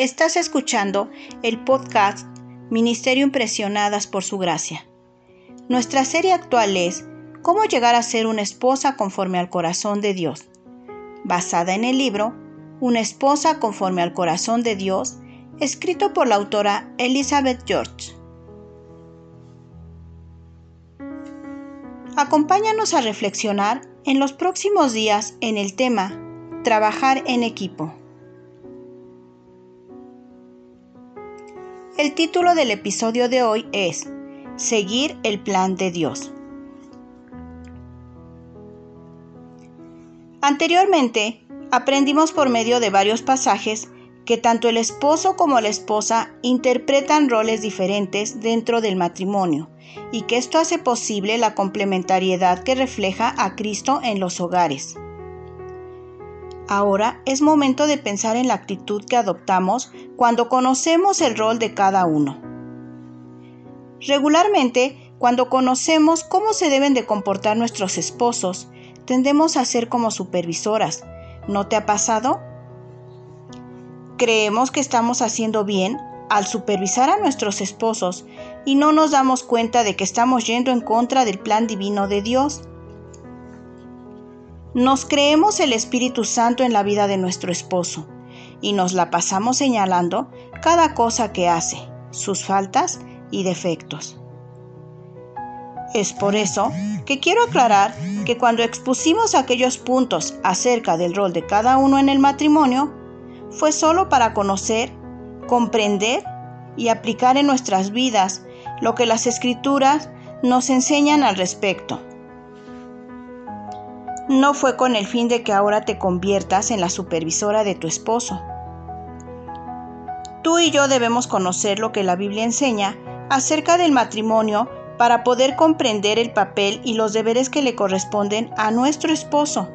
Estás escuchando el podcast Ministerio Impresionadas por Su Gracia. Nuestra serie actual es Cómo llegar a ser una esposa conforme al corazón de Dios, basada en el libro Una esposa conforme al corazón de Dios, escrito por la autora Elizabeth George. Acompáñanos a reflexionar en los próximos días en el tema Trabajar en equipo. El título del episodio de hoy es Seguir el plan de Dios. Anteriormente, aprendimos por medio de varios pasajes que tanto el esposo como la esposa interpretan roles diferentes dentro del matrimonio y que esto hace posible la complementariedad que refleja a Cristo en los hogares. Ahora es momento de pensar en la actitud que adoptamos cuando conocemos el rol de cada uno. Regularmente, cuando conocemos cómo se deben de comportar nuestros esposos, tendemos a ser como supervisoras. ¿No te ha pasado? Creemos que estamos haciendo bien al supervisar a nuestros esposos y no nos damos cuenta de que estamos yendo en contra del plan divino de Dios. Nos creemos el Espíritu Santo en la vida de nuestro esposo y nos la pasamos señalando cada cosa que hace, sus faltas y defectos. Es por eso que quiero aclarar que cuando expusimos aquellos puntos acerca del rol de cada uno en el matrimonio, fue solo para conocer, comprender y aplicar en nuestras vidas lo que las escrituras nos enseñan al respecto no fue con el fin de que ahora te conviertas en la supervisora de tu esposo. Tú y yo debemos conocer lo que la Biblia enseña acerca del matrimonio para poder comprender el papel y los deberes que le corresponden a nuestro esposo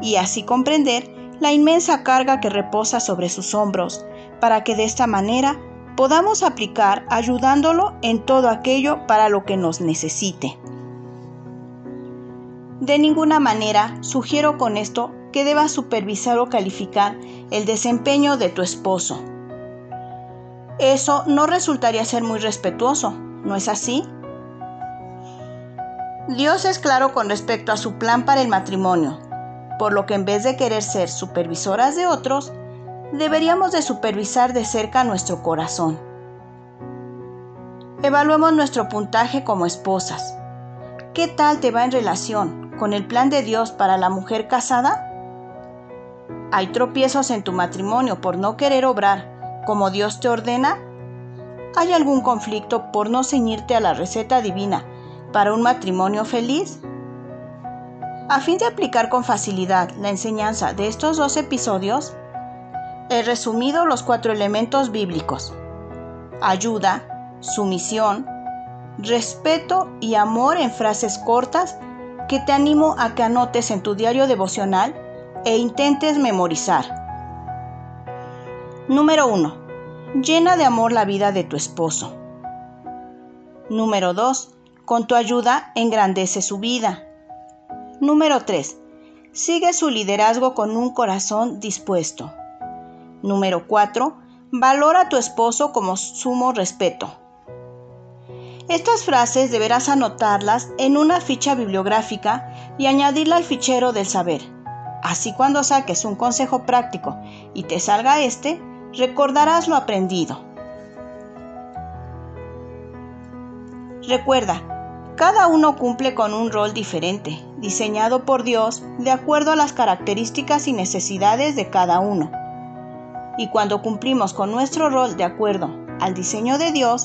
y así comprender la inmensa carga que reposa sobre sus hombros, para que de esta manera podamos aplicar ayudándolo en todo aquello para lo que nos necesite. De ninguna manera sugiero con esto que debas supervisar o calificar el desempeño de tu esposo. Eso no resultaría ser muy respetuoso, ¿no es así? Dios es claro con respecto a su plan para el matrimonio, por lo que en vez de querer ser supervisoras de otros, deberíamos de supervisar de cerca nuestro corazón. Evaluemos nuestro puntaje como esposas. ¿Qué tal te va en relación? Con el plan de Dios para la mujer casada? ¿Hay tropiezos en tu matrimonio por no querer obrar como Dios te ordena? ¿Hay algún conflicto por no ceñirte a la receta divina para un matrimonio feliz? A fin de aplicar con facilidad la enseñanza de estos dos episodios, he resumido los cuatro elementos bíblicos. Ayuda, sumisión, respeto y amor en frases cortas que te animo a que anotes en tu diario devocional e intentes memorizar. Número 1. Llena de amor la vida de tu esposo. Número 2. Con tu ayuda engrandece su vida. Número 3. Sigue su liderazgo con un corazón dispuesto. Número 4. Valora a tu esposo como sumo respeto. Estas frases deberás anotarlas en una ficha bibliográfica y añadirla al fichero del saber. Así cuando saques un consejo práctico y te salga este, recordarás lo aprendido. Recuerda, cada uno cumple con un rol diferente, diseñado por Dios de acuerdo a las características y necesidades de cada uno. Y cuando cumplimos con nuestro rol de acuerdo al diseño de Dios,